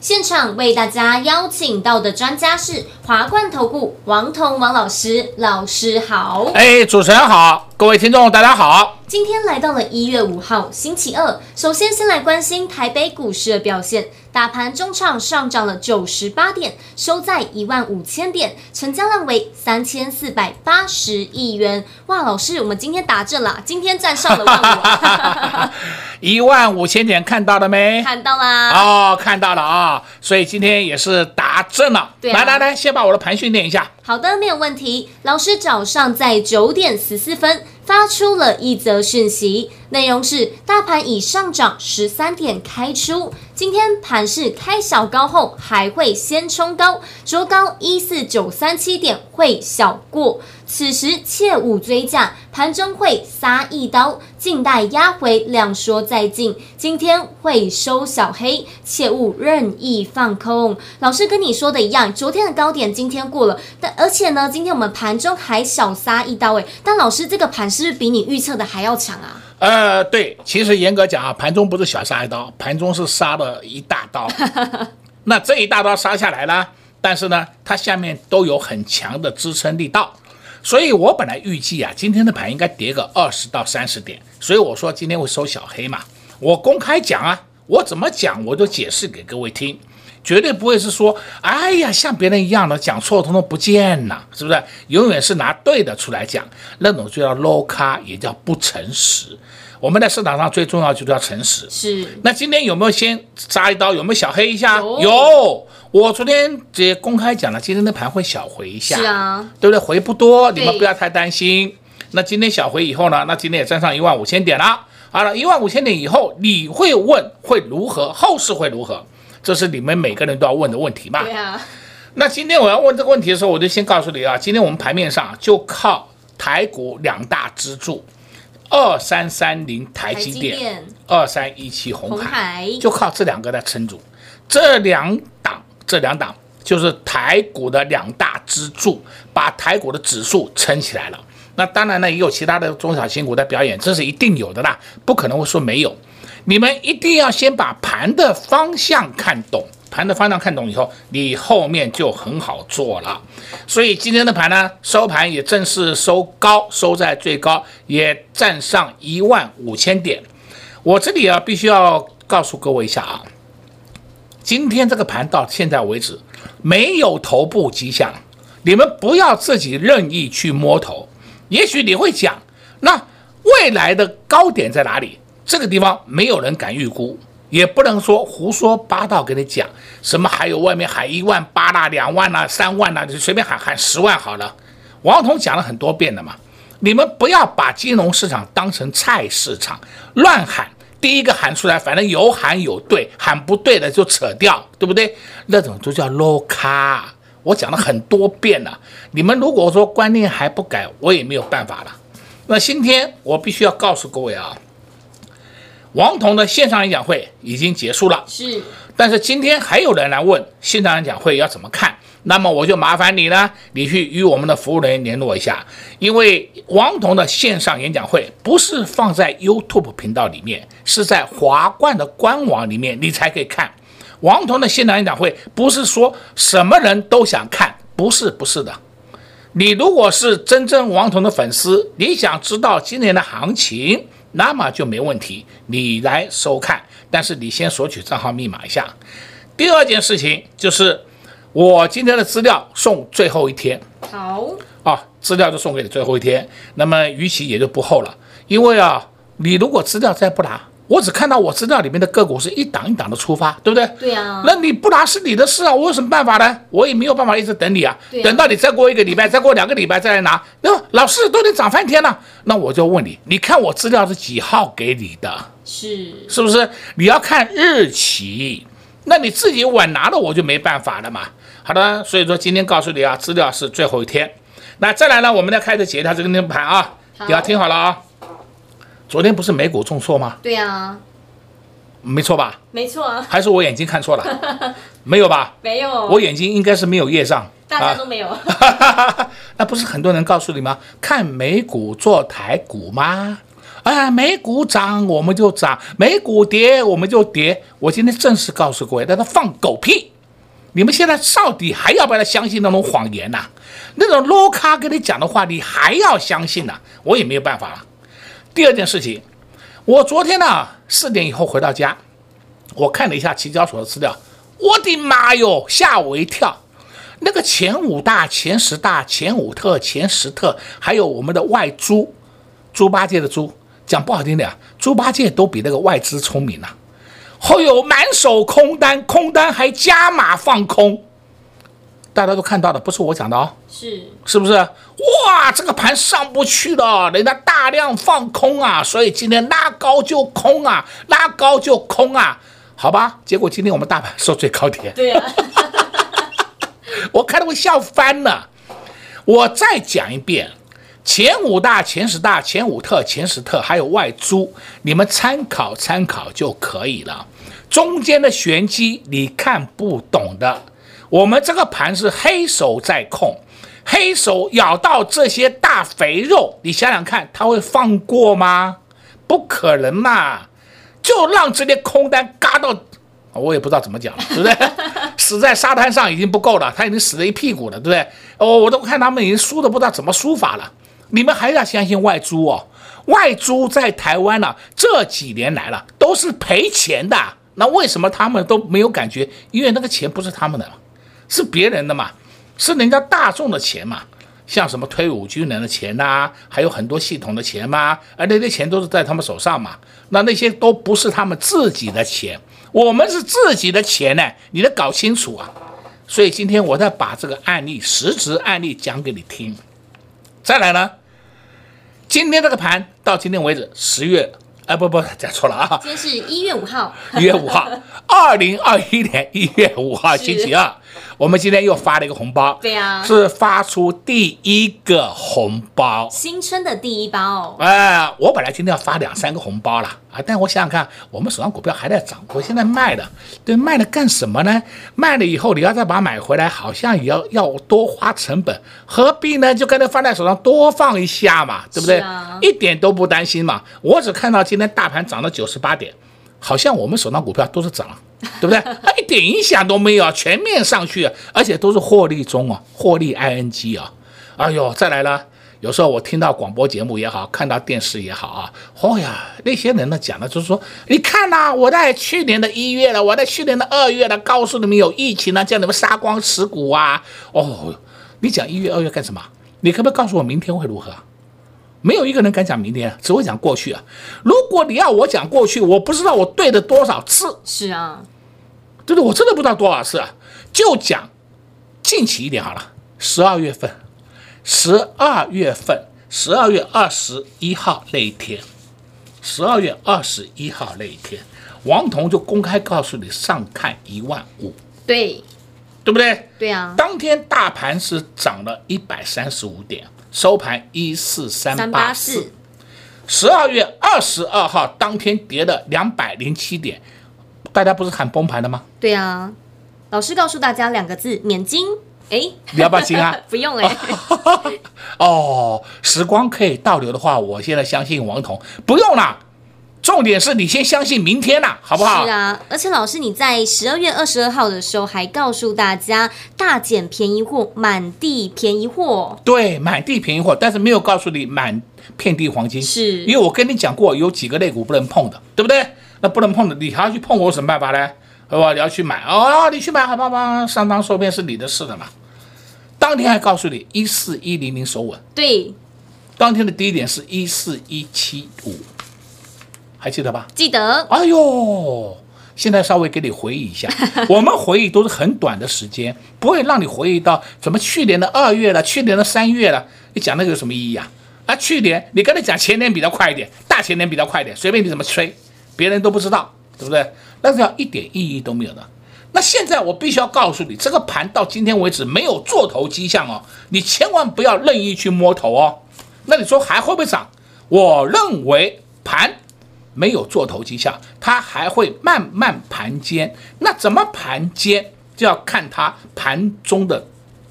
现场为大家邀请到的专家是华冠投顾王彤王老师，老师好。哎，主持人好，各位听众大家好。今天来到了一月五号星期二，首先先来关心台北股市的表现。大盘中场上涨了九十八点，收在一万五千点，成交量为三千四百八十亿元。哇，老师，我们今天打正了，今天站上了万五。一万五千点看到了没？看到啦。哦，看到了啊，所以今天也是打正了。对啊。来来来，先把我的盘训练一下。好的，没有问题。老师早上在九点十四分。发出了一则讯息，内容是：大盘已上涨十三点开出，今天盘势开小高后还会先冲高，卓高一四九三七点会小过。此时切勿追价，盘中会杀一刀，静待压回量缩再进。今天会收小黑，切勿任意放空。老师跟你说的一样，昨天的高点今天过了，但而且呢，今天我们盘中还小杀一刀诶。但老师这个盘是不是比你预测的还要强啊？呃，对，其实严格讲啊，盘中不是小杀一刀，盘中是杀了一大刀。那这一大刀杀下来了，但是呢，它下面都有很强的支撑力道。所以我本来预计啊，今天的盘应该跌个二十到三十点，所以我说今天会收小黑嘛。我公开讲啊，我怎么讲我都解释给各位听，绝对不会是说，哎呀，像别人一样的讲错通通不见了，是不是？永远是拿对的出来讲，那种就叫 low 咖，也叫不诚实。我们在市场上最重要就是要诚实。是。那今天有没有先扎一刀？有没有小黑一下？有。有我昨天也公开讲了，今天的盘会小回一下，是啊，对不对？回不多，你们不要太担心。那今天小回以后呢？那今天也站上一万五千点了。好了，一万五千点以后，你会问会如何？后市会如何？这是你们每个人都要问的问题嘛？对啊。那今天我要问这个问题的时候，我就先告诉你啊，今天我们盘面上就靠台股两大支柱，二三三零台积电，二三一七红海，就靠这两个来撑住。这两档。这两档就是台股的两大支柱，把台股的指数撑起来了。那当然呢，也有其他的中小型股在表演，这是一定有的啦，不可能会说没有。你们一定要先把盘的方向看懂，盘的方向看懂以后，你后面就很好做了。所以今天的盘呢，收盘也正式收高，收在最高，也站上一万五千点。我这里啊，必须要告诉各位一下啊。今天这个盘到现在为止没有头部迹象，你们不要自己任意去摸头。也许你会讲，那未来的高点在哪里？这个地方没有人敢预估，也不能说胡说八道给你讲。什么还有外面喊一万八啦、两万啦、三万啦，就随便喊喊十万好了。王彤讲了很多遍了嘛，你们不要把金融市场当成菜市场乱喊。第一个喊出来，反正有喊有对，喊不对的就扯掉，对不对？那种就叫 low 咖。我讲了很多遍了，你们如果说观念还不改，我也没有办法了。那今天我必须要告诉各位啊，王彤的线上演讲会已经结束了，是。但是今天还有人来问线上演讲会要怎么看。那么我就麻烦你呢，你去与我们的服务人员联络一下，因为王彤的线上演讲会不是放在 YouTube 频道里面，是在华冠的官网里面，你才可以看。王彤的线上演讲会不是说什么人都想看，不是，不是的。你如果是真正王彤的粉丝，你想知道今年的行情，那么就没问题，你来收看。但是你先索取账号密码一下。第二件事情就是。我今天的资料送最后一天，好啊，资料就送给你最后一天，那么逾期也就不候了。因为啊，你如果资料再不拿，我只看到我资料里面的个股是一档一档的出发，对不对？对啊。那你不拿是你的事啊，我有什么办法呢？我也没有办法一直等你啊，啊等到你再过一个礼拜，再过两个礼拜再来拿，那老师都得涨翻天了。那我就问你，你看我资料是几号给你的？是，是不是？你要看日期。那你自己晚拿了，我就没办法了嘛。好的，所以说今天告诉你啊，资料是最后一天。那再来呢，我们来开始解一下这个盘啊，你要听好了啊。昨天不是美股重挫吗？对啊，没错吧？没错啊。还是我眼睛看错了？没有吧？没有。我眼睛应该是没有业障。大家都没有。那不是很多人告诉你吗？看美股做台股吗？啊，美股涨我们就涨，美股跌我们就跌。我今天正式告诉各位，那他放狗屁！你们现在到底还要不要相信那种谎言呐、那种 low 咖跟你讲的话，你还要相信呐、我也没有办法了。第二件事情，我昨天呢四点以后回到家，我看了一下期交所的资料，我的妈哟，吓我一跳！那个前五大、前十大、前五特、前十特，还有我们的外猪，猪八戒的猪，讲不好听点，猪八戒都比那个外资聪明呐、后有满手空单，空单还加码放空，大家都看到的，不是我讲的哦，是是不是？哇，这个盘上不去了，人家大量放空啊，所以今天拉高就空啊，拉高就空啊，好吧？结果今天我们大盘收最高点，对啊，我看得我笑翻了。我再讲一遍。前五大、前十大、前五特、前十特，还有外租，你们参考参考就可以了。中间的玄机你看不懂的，我们这个盘是黑手在控，黑手咬到这些大肥肉，你想想看，他会放过吗？不可能嘛！就让这些空单嘎到，我也不知道怎么讲了，对不对？死在沙滩上已经不够了，他已经死了一屁股了，对不对？哦，我都看他们已经输的不知道怎么输法了。你们还要相信外租哦？外租在台湾呢、这几年来了都是赔钱的。那为什么他们都没有感觉？因为那个钱不是他们的，是别人的嘛，是人家大众的钱嘛。像什么退伍军人的钱呐、还有很多系统的钱嘛，而那些钱都是在他们手上嘛。那那些都不是他们自己的钱，我们是自己的钱呢，你得搞清楚啊。所以今天我再把这个案例，实质案例讲给你听。再来呢，今天这个盘到今天为止，十月，哎不不，讲错了啊，今天是一月五号，一月五号，二零二一年一月五号星期二。我们今天又发了一个红包，对啊，是发出第一个红包，新春的第一包。哎，我本来今天要发两三个红包了啊，但我想想看，我们手上股票还在涨，我现在卖了，对，卖了干什么呢？卖了以后你要再把它买回来，好像也要要多花成本，何必呢？就跟它放在手上多放一下嘛，对不对？啊、一点都不担心嘛。我只看到今天大盘涨了九十八点，好像我们手上股票都是涨。对不对？它一点影响都没有，全面上去，而且都是获利中啊，获利 ing 啊。哎呦，再来了。有时候我听到广播节目也好，看到电视也好啊，哦呀，那些人呢讲的就是说，你看呐、我在去年的一月了，我在去年的二月了，告诉你们有疫情了，叫你们杀光持股啊。哦，你讲一月二月干什么？你可不可以告诉我明天会如何？没有一个人敢讲明天，只会讲过去啊。如果你要我讲过去，我不知道我对了多少次。是啊，对不对？我真的不知道多少次啊。就讲近期一点好了。十二月份，十二月份，十二月二十一号那一天，十二月二十一号那一天，王彤就公开告诉你上看一万五。对，对不对？对啊。当天大盘是涨了一百三十五点。收盘一四三八四，十二月二十二号当天跌了两百零七点，大家不是喊崩盘的吗？对啊，老师告诉大家两个字：免金。哎，你要不要金啊？不用哎。哦，时光可以倒流的话，我现在相信王彤，不用了。重点是你先相信明天呐、啊，好不好？是啊，而且老师你在十二月二十二号的时候还告诉大家大减便宜货，满地便宜货。对，满地便宜货，但是没有告诉你满遍地黄金。是，因为我跟你讲过，有几个类股不能碰的，对不对？那不能碰的，你还要去碰我，有什么办法呢？好吧，你要去买哦，你去买好吧吧，上当受骗是你的事了嘛。当天还告诉你一四一零零守稳。对，当天的低点是一四一七五。还记得吧？记得。哎呦，现在稍微给你回忆一下，我们回忆都是很短的时间，不会让你回忆到怎么去年的二月了，去年的三月了。你讲那个有什么意义啊？啊，去年你跟他讲前年比较快一点，大前年比较快一点，随便你怎么吹，别人都不知道，对不对？那是要一点意义都没有的。那现在我必须要告诉你，这个盘到今天为止没有做头迹象哦，你千万不要任意去摸头哦。那你说还会不会涨？我认为盘没有做头迹象，它还会慢慢盘坚。那怎么盘坚，就要看它盘中的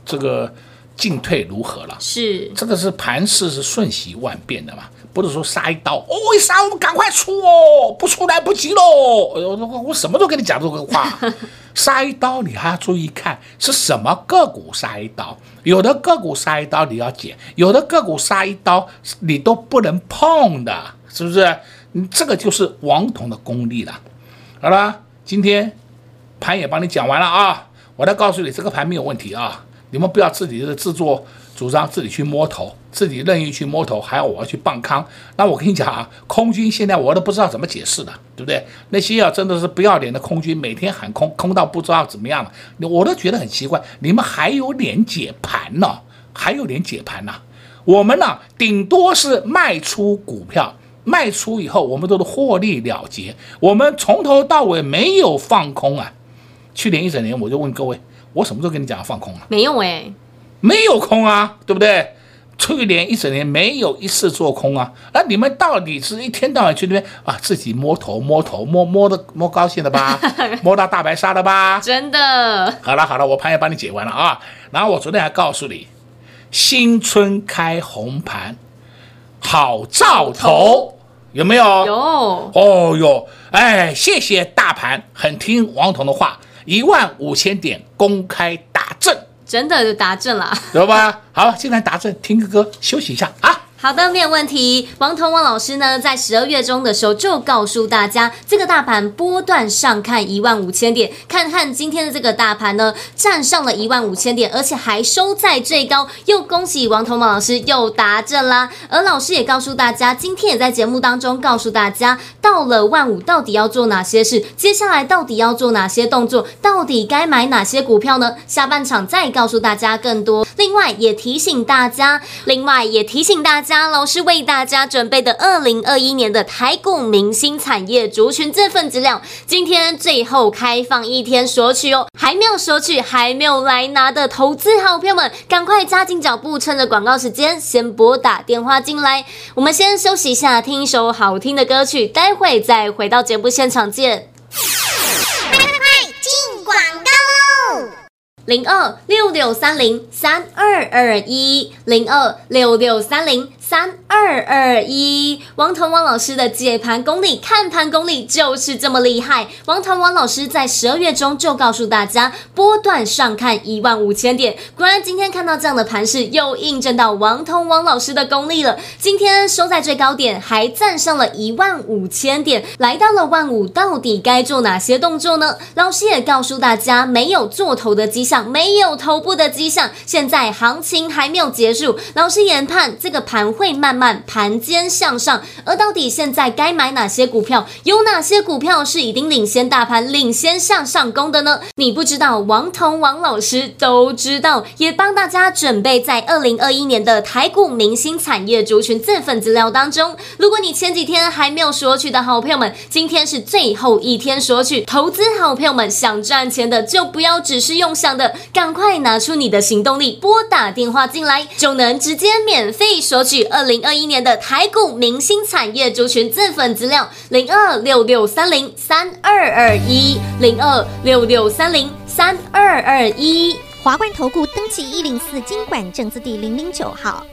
这个进退如何了。是，这个是盘势是瞬息万变的嘛。不是说杀一刀哦，一杀我们赶快出哦，不出来不及喽。哎呦，我我什么都跟你讲这个话，杀一刀你还要注意看是什么个股杀一刀，有的个股杀一刀你要减，有的个股杀一刀你都不能碰的，是不是？这个就是王彤的功力了。好了，今天盘也帮你讲完了啊，我再告诉你这个盘没有问题啊，你们不要自己的自作主张，自己去摸头。自己任意去摸头，还要我要去傍康，那我跟你讲啊，空军现在我都不知道怎么解释了，对不对？那些啊真的是不要脸的空军，每天喊空，空到不知道怎么样了，我都觉得很奇怪，你们还有脸解盘呢？还有脸解盘呢？我们呢，顶多是卖出股票，卖出以后我们都是获利了结，我们从头到尾没有放空啊。去年一整年，我就问各位，我什么时候跟你讲放空啊？没有哎，没有空啊，对不对？去年一整年没有一次做空啊，那你们到底是一天到晚去那边啊，自己摸头摸头摸摸的摸高兴的吧，摸到大白鲨了吧？真的。好了好了，我盘也帮你解完了啊。然后我昨天还告诉你，新春开红盘，好兆，头有没有？有。哦哟，哎，谢谢大盘，很听王彤的话，一万五千点公开打正。真的就打正了，知道吧？好，现在打正，听个歌，休息一下啊。好的，没有问题。王彤王老师呢，在十二月中的时候就告诉大家，这个大盘波段上看一万五千点，看看今天的这个大盘呢，站上了一万五千点，而且还收在最高，又恭喜王彤王老师又达阵啦。而老师也告诉大家，今天也在节目当中告诉大家，到了万五到底要做哪些事，接下来到底要做哪些动作，到底该买哪些股票呢？下半场再告诉大家更多。另外也提醒大家，另外也提醒大家。家老师为大家准备的二零二一年的台股明星产业族群这份资料，今天最后开放一天索取哦，还没有索取，还没有来拿的投资好朋友们，赶快加紧脚步，趁着广告时间先拨打电话进来。我们先休息一下，听一首好听的歌曲，待会再回到节目现场见。快快快，进广告喽！零二六六三零三二二一，零二六六三零。三二二一，王腾王老师的解盘功力、看盘功力就是这么厉害。王腾王老师在十二月中就告诉大家，波段上看一万五千点。果然今天看到这样的盘势，又印证到王腾王老师的功力了。今天收在最高点，还站上了一万五千点，来到了万五，到底该做哪些动作呢？老师也告诉大家，没有做头的迹象，没有头部的迹象。现在行情还没有结束，老师研判这个盘。会慢慢盘坚向上，而到底现在该买哪些股票？有哪些股票是已经领先大盘、领先向上攻的呢？你不知道，王彤王老师都知道，也帮大家准备在二零二一年的台股明星产业族群这份资料当中。如果你前几天还没有索取的好朋友们，今天是最后一天索取。投资好朋友们想赚钱的，就不要只是用想的，赶快拿出你的行动力，拨打电话进来，就能直接免费索取。二零二一年的台股明星产业族群自粉资料：零二六六三零三二二一，零二六六三零三二二一。华冠投顾登记一零四经管证字第零零九号。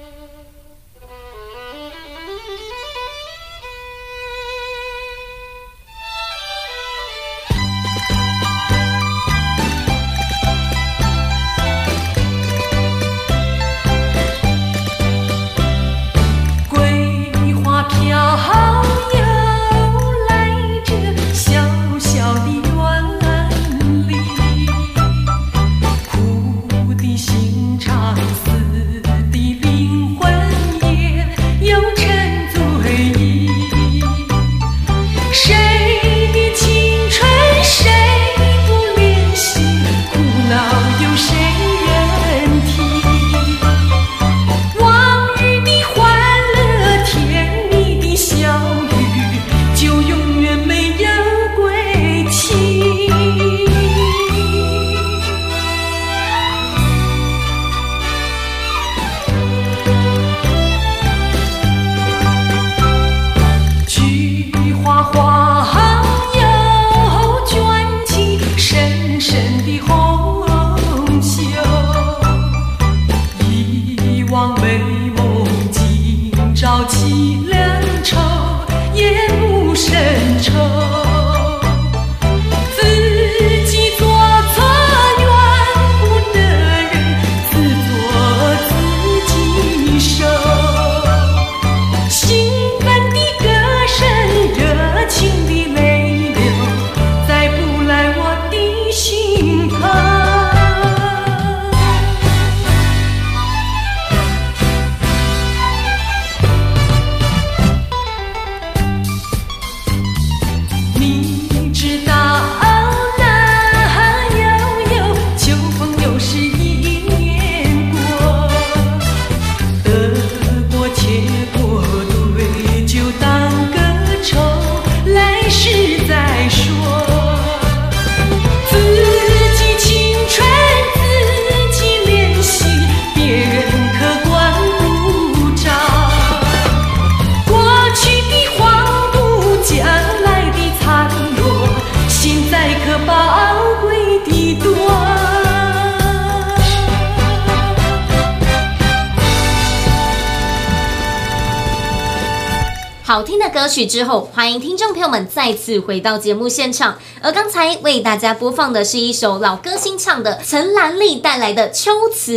好听的歌曲之后，欢迎听众朋友们再次回到节目现场。而刚才为大家播放的是一首老歌星唱的陈兰丽带来的《秋词》。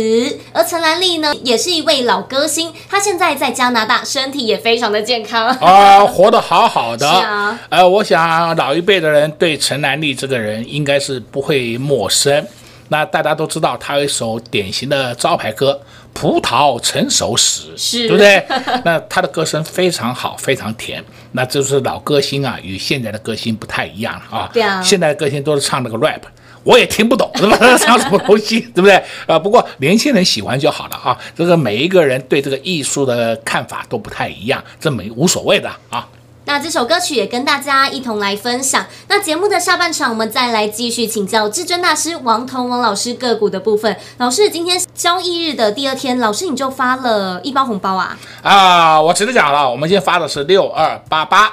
而陈兰丽呢，也是一位老歌星，她现在在加拿大，身体也非常的健康 啊，活得好好的。是啊，呃，我想老一辈的人对陈兰丽这个人应该是不会陌生。那大家都知道，她有一首典型的招牌歌。葡萄成熟时，是，对不对？那他的歌声非常好，非常甜。那就是老歌星啊，与现在的歌星不太一样啊。对啊，现在的歌星都是唱那个 rap，我也听不懂，是吧？唱什么东西，对不对？啊，不过年轻人喜欢就好了啊。这个每一个人对这个艺术的看法都不太一样，这没无所谓的啊。那这首歌曲也跟大家一同来分享。那节目的下半场，我们再来继续请教至尊大师王彤王老师个股的部分。老师，今天交易日的第二天，老师你就发了一包红包啊？啊，我直接讲了，我们今天发的是六二八八，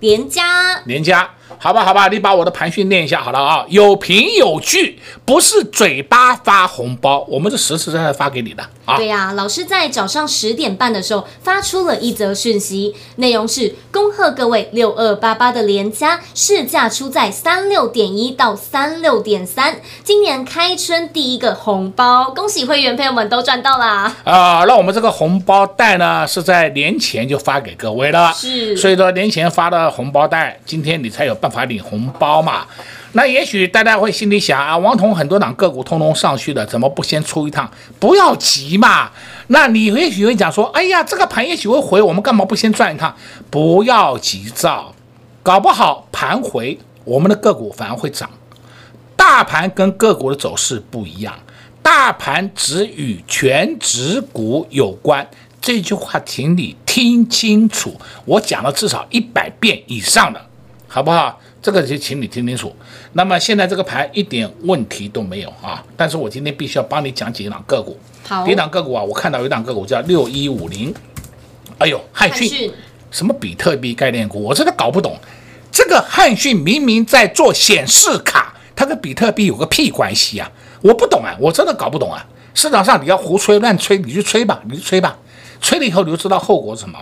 连加，连加。好吧，好吧，你把我的盘训念一下好了啊，有凭有据，不是嘴巴发红包，我们是实实在在发给你的啊。对呀、啊，老师在早上十点半的时候发出了一则讯息，内容是恭贺各位六二八八的连加市价出在三六点一到三六点三，今年开春第一个红包，恭喜会员朋友们都赚到啦！啊，那我们这个红包袋呢是在年前就发给各位了，是，所以说年前发的红包袋，今天你才有办法领红包嘛？那也许大家会心里想啊，王彤很多档个股通通上去了，怎么不先出一趟？不要急嘛。那你也许会讲说，哎呀，这个盘也许会回，我们干嘛不先赚一趟？不要急躁，搞不好盘回，我们的个股反而会涨。大盘跟个股的走势不一样，大盘只与全值股有关。这句话，请你听清楚，我讲了至少一百遍以上的。好不好？这个就请你听清楚。那么现在这个盘一点问题都没有啊，但是我今天必须要帮你讲几档个股。好，第一档个股啊，我看到有一档个股叫六一五零，哎呦，汉讯，讯什么比特币概念股，我真的搞不懂。这个汉讯明明在做显示卡，它跟比特币有个屁关系啊？我不懂啊，我真的搞不懂啊。市场上你要胡吹乱吹，你去吹吧，你去吹吧，吹了以后你就知道后果是什么。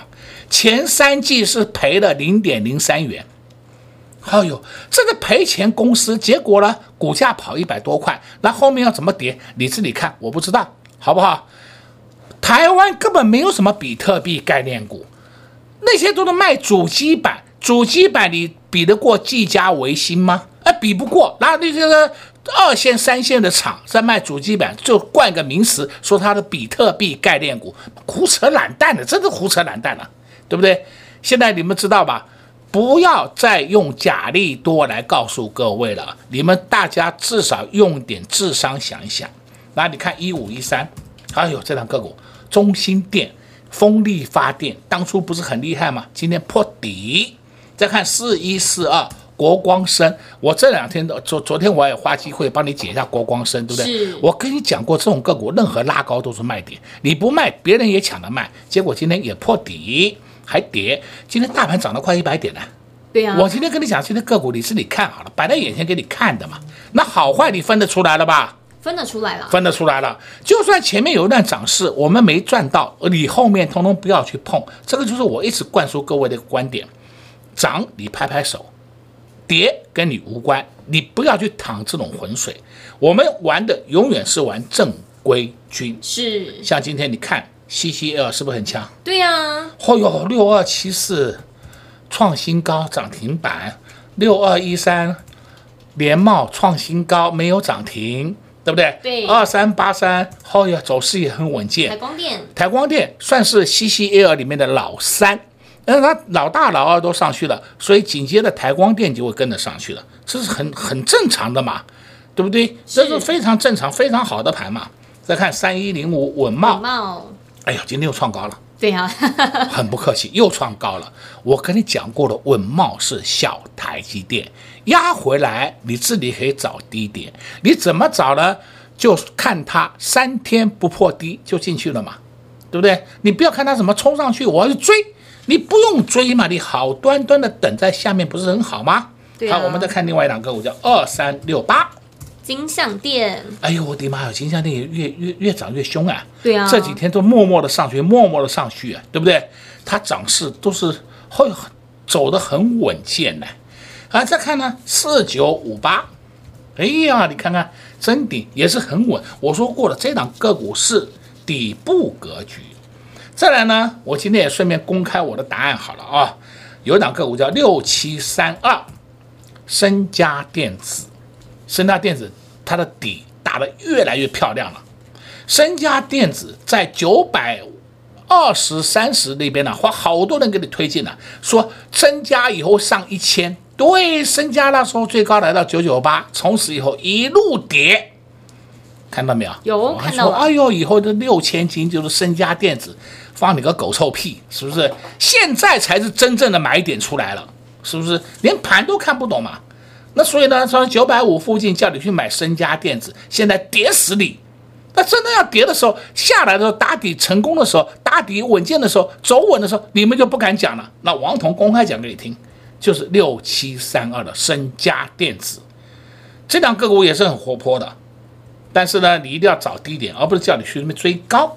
前三季是赔了零点零三元。哎呦，这个赔钱公司，结果呢，股价跑一百多块，那后面要怎么跌？你自己看，我不知道，好不好？台湾根本没有什么比特币概念股，那些都是卖主机板，主机板你比得过技嘉、微星吗？哎，比不过。然后那些个二线、三线的厂在卖主机板，就冠个名词，说它的比特币概念股，胡扯懒蛋的，真的胡扯懒蛋了，对不对？现在你们知道吧？不要再用假利多来告诉各位了，你们大家至少用点智商想一想。那你看一五一三，哎呦，这档个股，中心电、风力发电当初不是很厉害吗？今天破底。再看四一四二国光生，我这两天的昨昨天我也花机会帮你解一下国光生，对不对？我跟你讲过，这种个股任何拉高都是卖点，你不卖，别人也抢着卖，结果今天也破底。还跌，今天大盘涨了快一百点呢。对呀，我今天跟你讲，今天个股你是你看好了，摆在眼前给你看的嘛。那好坏你分得出来了吧？分得出来了，分得出来了。就算前面有一段涨势，我们没赚到，你后面通通不要去碰。这个就是我一直灌输各位的观点：涨你拍拍手，跌跟你无关，你不要去淌这种浑水。我们玩的永远是玩正规军。是，像今天你看。CCL 是不是很强？对呀、啊。哦哟，六二七四创新高涨停板，六二一三联茂创新高没有涨停，对不对？对。二三八三，哦哟，走势也很稳健。台光电，台光电算是 CCL 里面的老三，但是它老大老二都上去了，所以紧接着台光电就会跟着上去了，这是很很正常的嘛，对不对？这是非常正常、非常好的盘嘛。再看三一零五稳茂。哎呀，今天又创高了。对呀、啊，很不客气，又创高了。我跟你讲过的，稳茂是小台积电，压回来你自己可以找低点。你怎么找呢？就看它三天不破低就进去了嘛，对不对？你不要看它怎么冲上去，我要去追，你不用追嘛，你好端端的等在下面不是很好吗？啊。好，我们再看另外一档个股叫二三六八。金像电，哎呦我的妈呀！金像电也越越越涨越凶啊！对啊，这几天都默默的上去，默默的上去啊，对不对？它涨势都是会走得很稳健的。啊，再看呢，四九五八，哎呀，你看看真顶也是很稳。我说过了，这档个股是底部格局。再来呢，我今天也顺便公开我的答案好了啊，有一档个股叫六七三二，深佳电子。升大电子，它的底打得越来越漂亮了。深佳电子在九百二十三十那边呢，花好多人给你推荐了，说增加以后上一千。对，深佳那时候最高来到九九八，从此以后一路跌，看到没有？有看到。哎呦，以后这六千金就是升佳电子，放你个狗臭屁，是不是？现在才是真正的买点出来了，是不是？连盘都看不懂嘛？那所以呢，从九百五附近叫你去买升佳电子，现在跌死你。那真的要跌的时候，下来的时候打底成功的时候，打底稳健的时候，走稳的时候，你们就不敢讲了。那王彤公开讲给你听，就是六七三二的升佳电子，这两个股也是很活泼的。但是呢，你一定要找低点，而不是叫你去那边追高。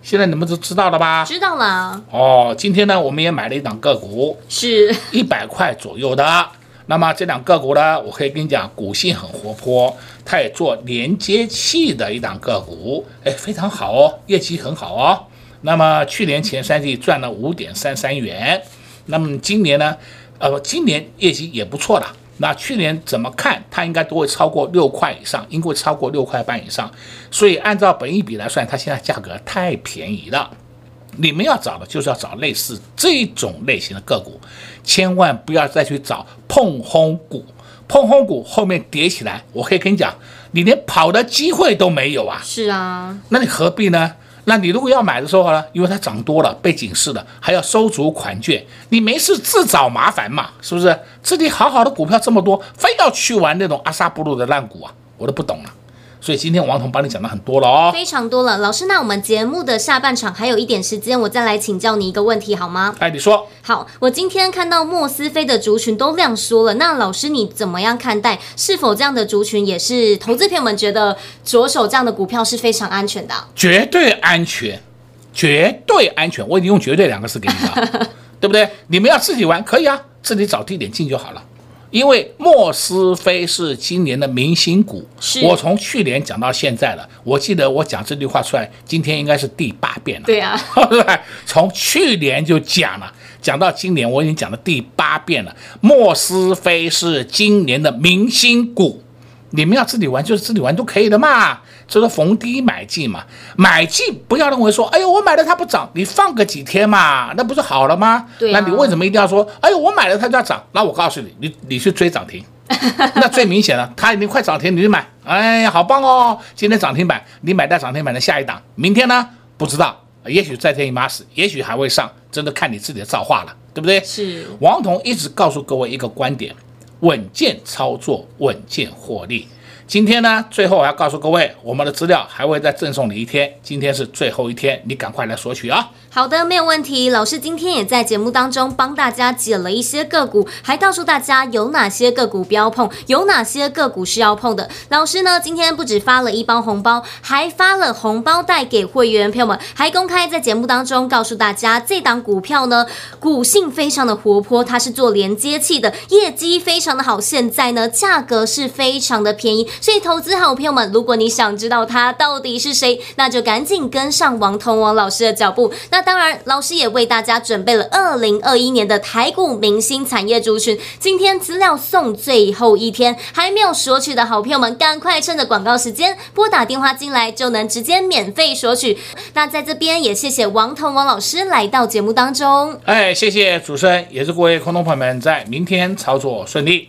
现在你们都知道了吧？知道了。哦，今天呢，我们也买了一档个股，是一百块左右的。那么这两个股呢，我可以跟你讲，股性很活泼，它也做连接器的一档个股，哎，非常好哦，业绩很好哦。那么去年前三季赚了五点三三元，那么今年呢，呃，今年业绩也不错了。那去年怎么看，它应该都会超过六块以上，应该会超过六块半以上。所以按照本一比来算，它现在价格太便宜了。你们要找的就是要找类似这种类型的个股，千万不要再去找碰轰股。碰轰股后面跌起来，我可以跟你讲，你连跑的机会都没有啊！是啊，那你何必呢？那你如果要买的时候呢，因为它涨多了，被警示了，还要收足款券，你没事自找麻烦嘛，是不是？这里好好的股票这么多，非要去玩那种阿萨布鲁的烂股啊，我都不懂了。所以今天王彤帮你讲的很多了哦，非常多了。老师，那我们节目的下半场还有一点时间，我再来请教你一个问题好吗？哎，你说。好，我今天看到莫斯菲的族群都亮说了，那老师你怎么样看待？是否这样的族群也是投资朋友们觉得着手这样的股票是非常安全的？绝对安全，绝对安全。我已经用“绝对”两个字给你了，对不对？你们要自己玩可以啊，自己找地点进就好了。因为莫斯菲是今年的明星股，是我从去年讲到现在了。我记得我讲这句话出来，今天应该是第八遍了。对啊，从去年就讲了，讲到今年我已经讲了第八遍了。莫斯菲是今年的明星股，你们要自己玩就是自己玩都可以的嘛。这个逢低买进嘛，买进不要认为说，哎呦，我买了它不涨，你放个几天嘛，那不是好了吗？对啊。那你为什么一定要说，哎呦，我买了它就要涨？那我告诉你，你你去追涨停，那最明显了，它已经快涨停，你就买，哎呀，好棒哦，今天涨停板，你买在涨停板的下一档，明天呢？不知道，也许再添一码屎，也许还会上，真的看你自己的造化了，对不对？是。王彤一直告诉各位一个观点：稳健操作，稳健获利。今天呢，最后我要告诉各位，我们的资料还会再赠送你一天，今天是最后一天，你赶快来索取啊！好的，没有问题。老师今天也在节目当中帮大家解了一些个股，还告诉大家有哪些个股不要碰，有哪些个股是要碰的。老师呢，今天不止发了一包红包，还发了红包袋给会员朋友们，还公开在节目当中告诉大家，这档股票呢，股性非常的活泼，它是做连接器的，业绩非常的好，现在呢，价格是非常的便宜，所以投资好朋友们，如果你想知道它到底是谁，那就赶紧跟上王同王老师的脚步。那当然，老师也为大家准备了二零二一年的台股明星产业族群。今天资料送最后一天，还没有索取的好朋友们，赶快趁着广告时间拨打电话进来，就能直接免费索取。那在这边也谢谢王彤王老师来到节目当中。哎，谢谢主持人，也是各位空头朋友们，在明天操作顺利。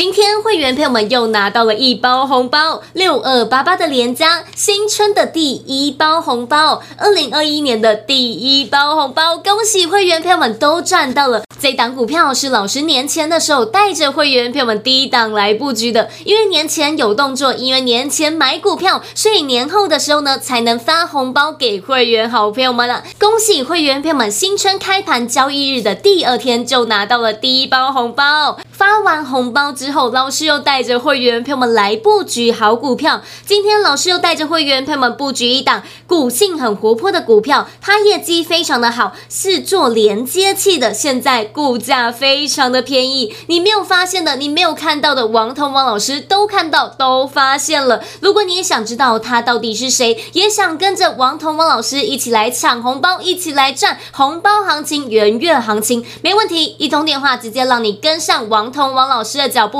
今天会员朋友们又拿到了一包红包，六二八八的连家新春的第一包红包，二零二一年的第一包红包，恭喜会员朋友们都赚到了。这档股票是老师年前的时候带着会员朋友们第一档来布局的，因为年前有动作，因为年前买股票，所以年后的时候呢才能发红包给会员好朋友们了。恭喜会员朋友们，新春开盘交易日的第二天就拿到了第一包红包。发完红包之后，老师又带着会员朋友们来布局好股票。今天老师又带着会员朋友们布局一档股性很活泼的股票，它业绩非常的好，是做连接器的。现在股价非常的便宜，你没有发现的，你没有看到的，王彤王老师都看到，都发现了。如果你也想知道他到底是谁，也想跟着王彤王老师一起来抢红包，一起来赚红包行情、元月行情，没问题，一通电话直接让你跟上王。同王老师的脚步，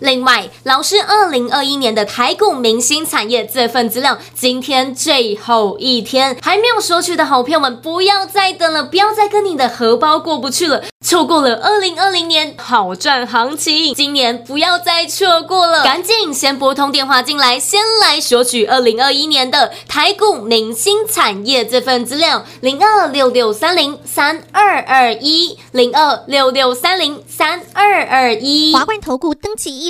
另外，老师二零二一年的台股明星产业这份资料，今天最后一天，还没有索取的好朋友们，不要再等了，不要再跟你的荷包过不去了。错过了二零二零年好赚行情，今年不要再错过了，赶紧先拨通电话进来，先来索取二零二一年的台股明星产业这份资料，零二六六三零三二二一，零二六六三零三二二一，华冠投顾登记一